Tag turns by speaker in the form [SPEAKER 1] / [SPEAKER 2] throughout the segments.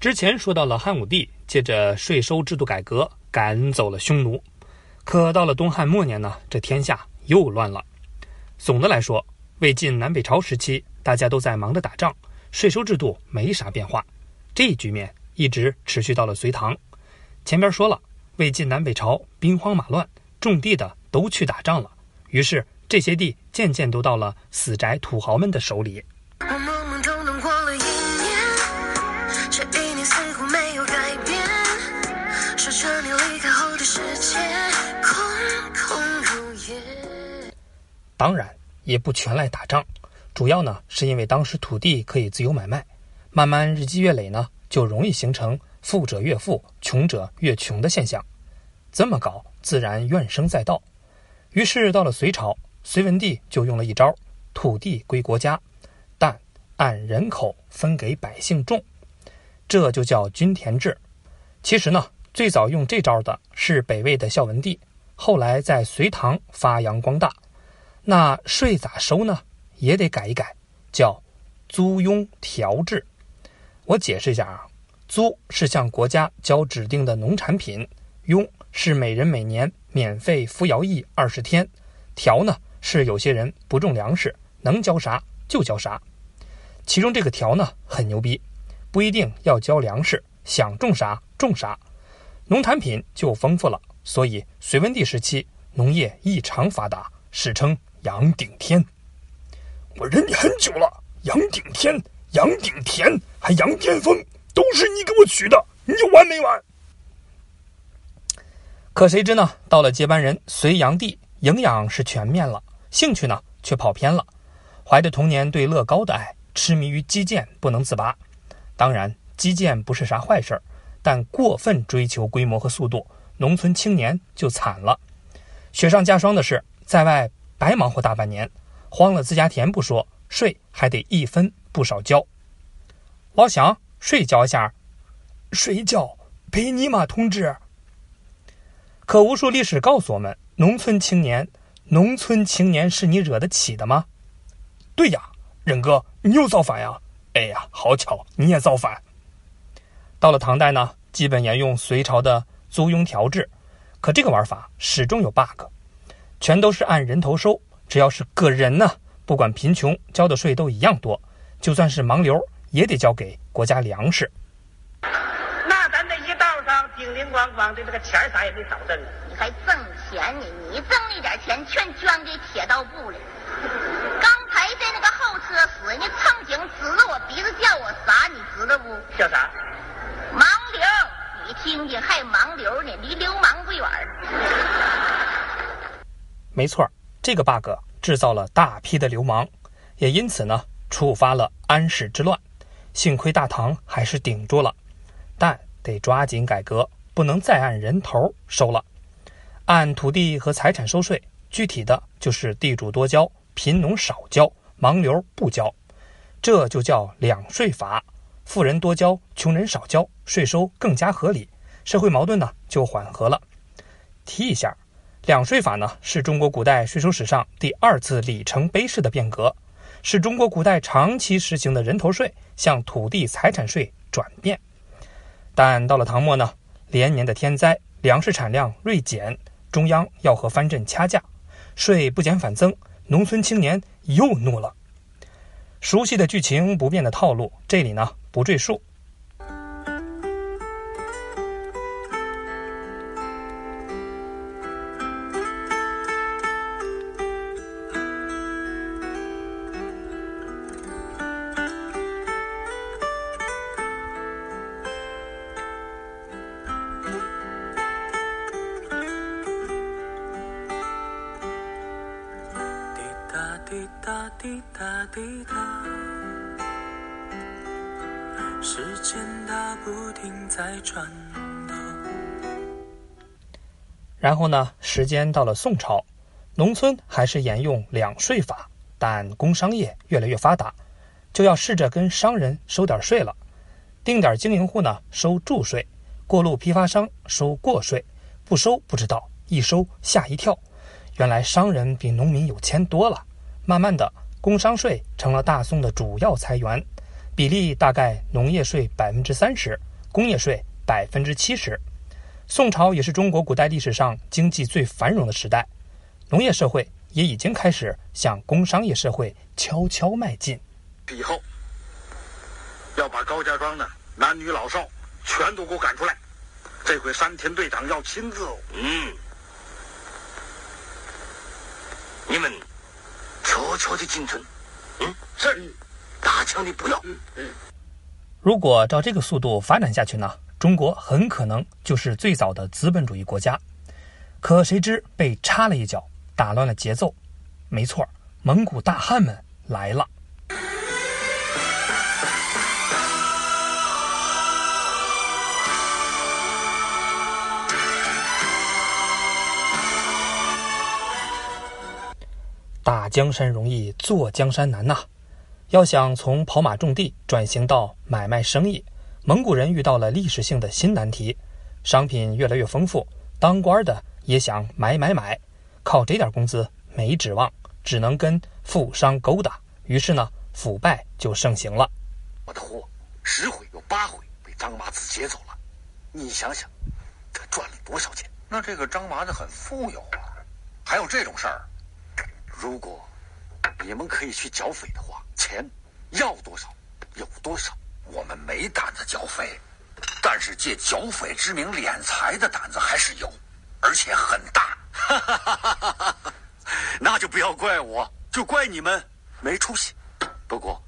[SPEAKER 1] 之前说到了汉武帝借着税收制度改革赶走了匈奴，可到了东汉末年呢，这天下又乱了。总的来说，魏晋南北朝时期大家都在忙着打仗，税收制度没啥变化。这一局面一直持续到了隋唐。前边说了，魏晋南北朝兵荒马乱，种地的都去打仗了，于是这些地渐渐都到了死宅土豪们的手里。当然也不全赖打仗，主要呢是因为当时土地可以自由买卖，慢慢日积月累呢，就容易形成富者越富、穷者越穷的现象。这么搞，自然怨声载道。于是到了隋朝，隋文帝就用了一招：土地归国家，但按人口分给百姓种，这就叫均田制。其实呢，最早用这招的是北魏的孝文帝，后来在隋唐发扬光大。那税咋收呢？也得改一改，叫租庸调制。我解释一下啊，租是向国家交指定的农产品，庸是每人每年免费服徭役二十天，调呢是有些人不种粮食，能交啥就交啥。其中这个调呢很牛逼，不一定要交粮食，想种啥种啥，农产品就丰富了。所以隋文帝时期农业异常发达，史称。杨顶天，我忍你很久了。杨顶天、杨顶田还杨巅峰，都是你给我取的，你有完没完？可谁知呢？到了接班人隋炀帝，营养是全面了，兴趣呢却跑偏了。怀着童年对乐高的爱，痴迷于击剑不能自拔。当然，击剑不是啥坏事儿，但过分追求规模和速度，农村青年就惨了。雪上加霜的是，在外。白忙活大半年，荒了自家田不说，税还得一分不少交。老乡，税交下，睡觉陪你妈同志。可无数历史告诉我们，农村青年，农村青年是你惹得起的吗？对呀，忍哥，你又造反呀？哎呀，好巧，你也造反。到了唐代呢，基本沿用隋朝的租庸调制，可这个玩法始终有 bug。全都是按人头收，只要是个人呢，不管贫穷，交的税都一样多。就算是盲流，也得交给国家粮食。
[SPEAKER 2] 那咱这一道上叮铃咣咣的，这个钱啥也没少挣。
[SPEAKER 3] 你还挣钱呢？你挣那点钱全捐给铁道部了。刚才在那个候车室，人家乘警指着我鼻子叫我啥？你知道不？
[SPEAKER 2] 叫啥？
[SPEAKER 3] 盲流。你听听，还盲流呢，离流氓不远。
[SPEAKER 1] 没错，这个 bug 制造了大批的流氓，也因此呢触发了安史之乱。幸亏大唐还是顶住了，但得抓紧改革，不能再按人头收了，按土地和财产收税。具体的就是地主多交，贫农少交，盲流不交，这就叫两税法。富人多交，穷人少交，税收更加合理，社会矛盾呢就缓和了。提一下。两税法呢，是中国古代税收史上第二次里程碑式的变革，是中国古代长期实行的人头税向土地财产税转变。但到了唐末呢，连年的天灾，粮食产量锐减，中央要和藩镇掐架，税不减反增，农村青年又怒了。熟悉的剧情，不变的套路，这里呢不赘述。滴答滴答滴答，时间它不停在转动。然后呢，时间到了宋朝，农村还是沿用两税法，但工商业越来越发达，就要试着跟商人收点税了。定点经营户呢收住税，过路批发商收过税，不收不知道，一收吓一跳，原来商人比农民有钱多了。慢慢的。工商税成了大宋的主要财源，比例大概农业税百分之三十，工业税百分之七十。宋朝也是中国古代历史上经济最繁荣的时代，农业社会也已经开始向工商业社会悄悄迈进。
[SPEAKER 4] 以后要把高家庄的男女老少全都给我赶出来。这回山田队长要亲自哦。
[SPEAKER 5] 嗯，你们悄悄的进村。嗯，
[SPEAKER 4] 是。
[SPEAKER 5] 打枪的不要。
[SPEAKER 4] 嗯嗯。
[SPEAKER 1] 如果照这个速度发展下去呢，中国很可能就是最早的资本主义国家。可谁知被插了一脚，打乱了节奏。没错，蒙古大汉们来了。打江山容易坐江山难呐！要想从跑马种地转型到买卖生意，蒙古人遇到了历史性的新难题。商品越来越丰富，当官的也想买买买，靠这点工资没指望，只能跟富商勾搭。于是呢，腐败就盛行了。
[SPEAKER 5] 我的货十回有八回被张麻子劫走了，你想想，他赚了多少钱？
[SPEAKER 4] 那这个张麻子很富有啊，还有这种事儿。
[SPEAKER 5] 如果你们可以去剿匪的话，钱要多少有多少。
[SPEAKER 4] 我们没胆子剿匪，但是借剿匪之名敛财的胆子还是有，而且很大。
[SPEAKER 5] 那就不要怪我，就怪你们没出息。不过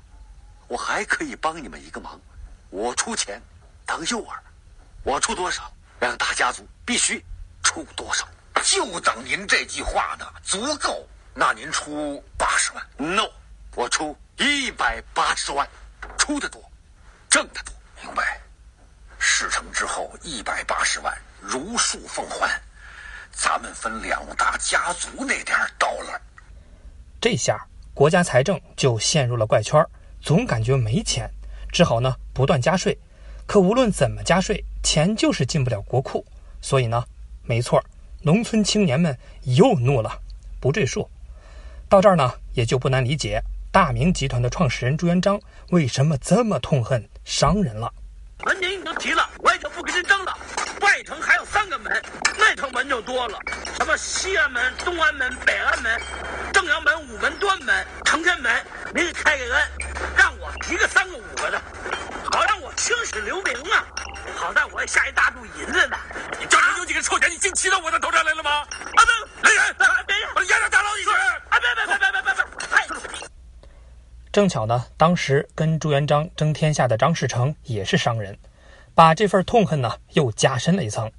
[SPEAKER 5] 我还可以帮你们一个忙，我出钱当诱饵，我出多少，让大家族必须出多少。
[SPEAKER 4] 就等您这句话呢，足够。那您出八十万
[SPEAKER 5] ？No，我出一百八十万，出的多，挣的多。
[SPEAKER 4] 明白。事成之后一百八十万如数奉还，咱们分两大家族那点刀了。
[SPEAKER 1] 这下国家财政就陷入了怪圈，总感觉没钱，只好呢不断加税。可无论怎么加税，钱就是进不了国库。所以呢，没错，农村青年们又怒了。不赘述。到这儿呢，也就不难理解大明集团的创始人朱元璋为什么这么痛恨商人了。
[SPEAKER 2] 门您都提了，我也就不跟您争了。外城还有三个门，内城门就多了，什么西安门、东安门、北安门、正阳门、午门、端门、承天门，您给开个恩，让我提个三个五个的，好让我青史留名啊！好在我也下一大注银子呢。
[SPEAKER 5] 你这有几个臭钱，你竟骑到我的头上来了吗？
[SPEAKER 2] 阿登，来人，
[SPEAKER 5] 把丫头打牢一
[SPEAKER 2] 拳。
[SPEAKER 1] 正巧呢，当时跟朱元璋争天下的张士诚也是商人，把这份痛恨呢又加深了一层。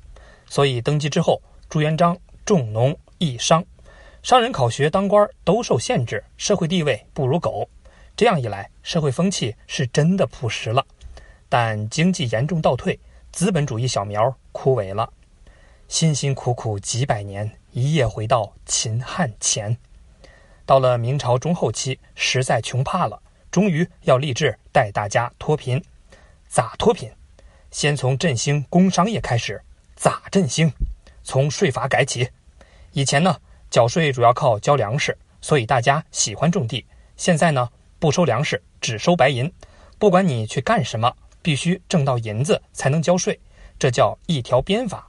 [SPEAKER 1] 所以登基之后，朱元璋重农抑商，商人考学当官都受限制，社会地位不如狗。这样一来，社会风气是真的朴实了，但经济严重倒退，资本主义小苗枯萎了。辛辛苦苦几百年，一夜回到秦汉前。到了明朝中后期，实在穷怕了，终于要立志带大家脱贫。咋脱贫？先从振兴工商业开始。咋振兴？从税法改起。以前呢，缴税主要靠交粮食，所以大家喜欢种地。现在呢，不收粮食，只收白银。不管你去干什么，必须挣到银子才能交税，这叫一条鞭法。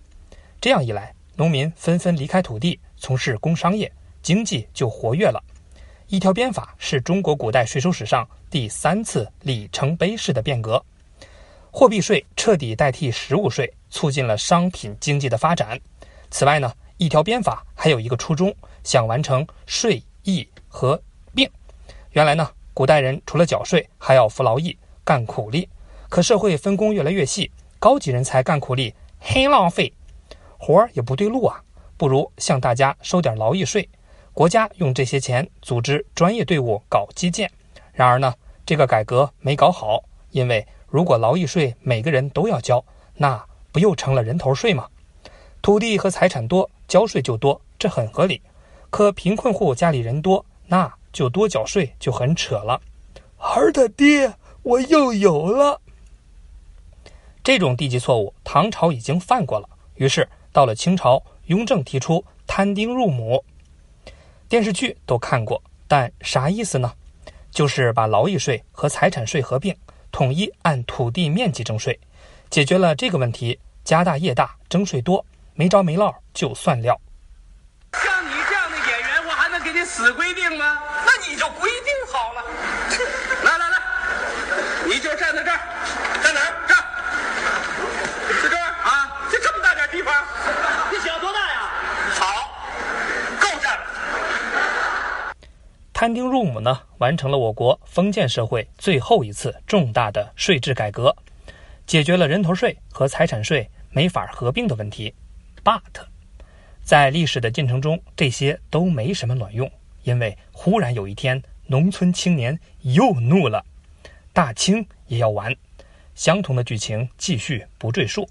[SPEAKER 1] 这样一来，农民纷纷离开土地，从事工商业，经济就活跃了。一条鞭法是中国古代税收史上第三次里程碑式的变革，货币税彻底代替实物税，促进了商品经济的发展。此外呢，一条鞭法还有一个初衷，想完成税役合并。原来呢，古代人除了缴税，还要服劳役、干苦力。可社会分工越来越细，高级人才干苦力很浪费，活儿也不对路啊，不如向大家收点劳役税。国家用这些钱组织专业队伍搞基建，然而呢，这个改革没搞好，因为如果劳役税每个人都要交，那不又成了人头税吗？土地和财产多，交税就多，这很合理。可贫困户家里人多，那就多缴税就很扯了。孩儿他爹，我又有了。这种低级错误，唐朝已经犯过了。于是到了清朝，雍正提出摊丁入亩。电视剧都看过，但啥意思呢？就是把劳役税和财产税合并，统一按土地面积征税，解决了这个问题。家大业大，征税多，没着没落就算了。
[SPEAKER 2] 像你这样的演员，我还能给你死规定吗？
[SPEAKER 4] 那你就规定好了。
[SPEAKER 2] 来来来，你就站在这儿，
[SPEAKER 4] 在哪儿？这儿，
[SPEAKER 2] 在这儿啊！就这么大点地方，你想多大呀？
[SPEAKER 4] 好，够站了。
[SPEAKER 1] 摊丁入亩呢，完成了我国封建社会最后一次重大的税制改革。解决了人头税和财产税没法合并的问题，but，在历史的进程中，这些都没什么卵用，因为忽然有一天，农村青年又怒了，大清也要完。相同的剧情继续，不赘述。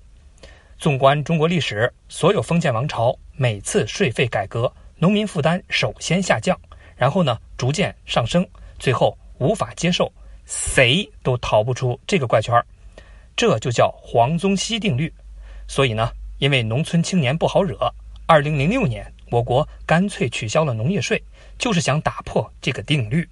[SPEAKER 1] 纵观中国历史，所有封建王朝每次税费改革，农民负担首先下降，然后呢逐渐上升，最后无法接受，谁都逃不出这个怪圈儿。这就叫黄宗羲定律。所以呢，因为农村青年不好惹，二零零六年我国干脆取消了农业税，就是想打破这个定律。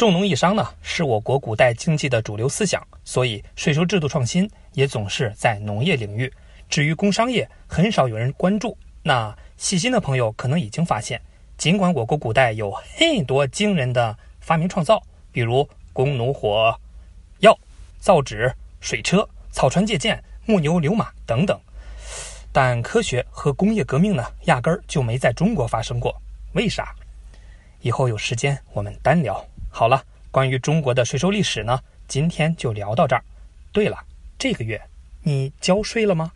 [SPEAKER 1] 重农抑商呢，是我国古代经济的主流思想，所以税收制度创新也总是在农业领域。至于工商业，很少有人关注。那细心的朋友可能已经发现，尽管我国古代有很多惊人的发明创造，比如弓弩火药、造纸、水车、草船借箭、木牛流马等等，但科学和工业革命呢，压根儿就没在中国发生过。为啥？以后有时间我们单聊。好了，关于中国的税收历史呢，今天就聊到这儿。对了，这个月你交税了吗？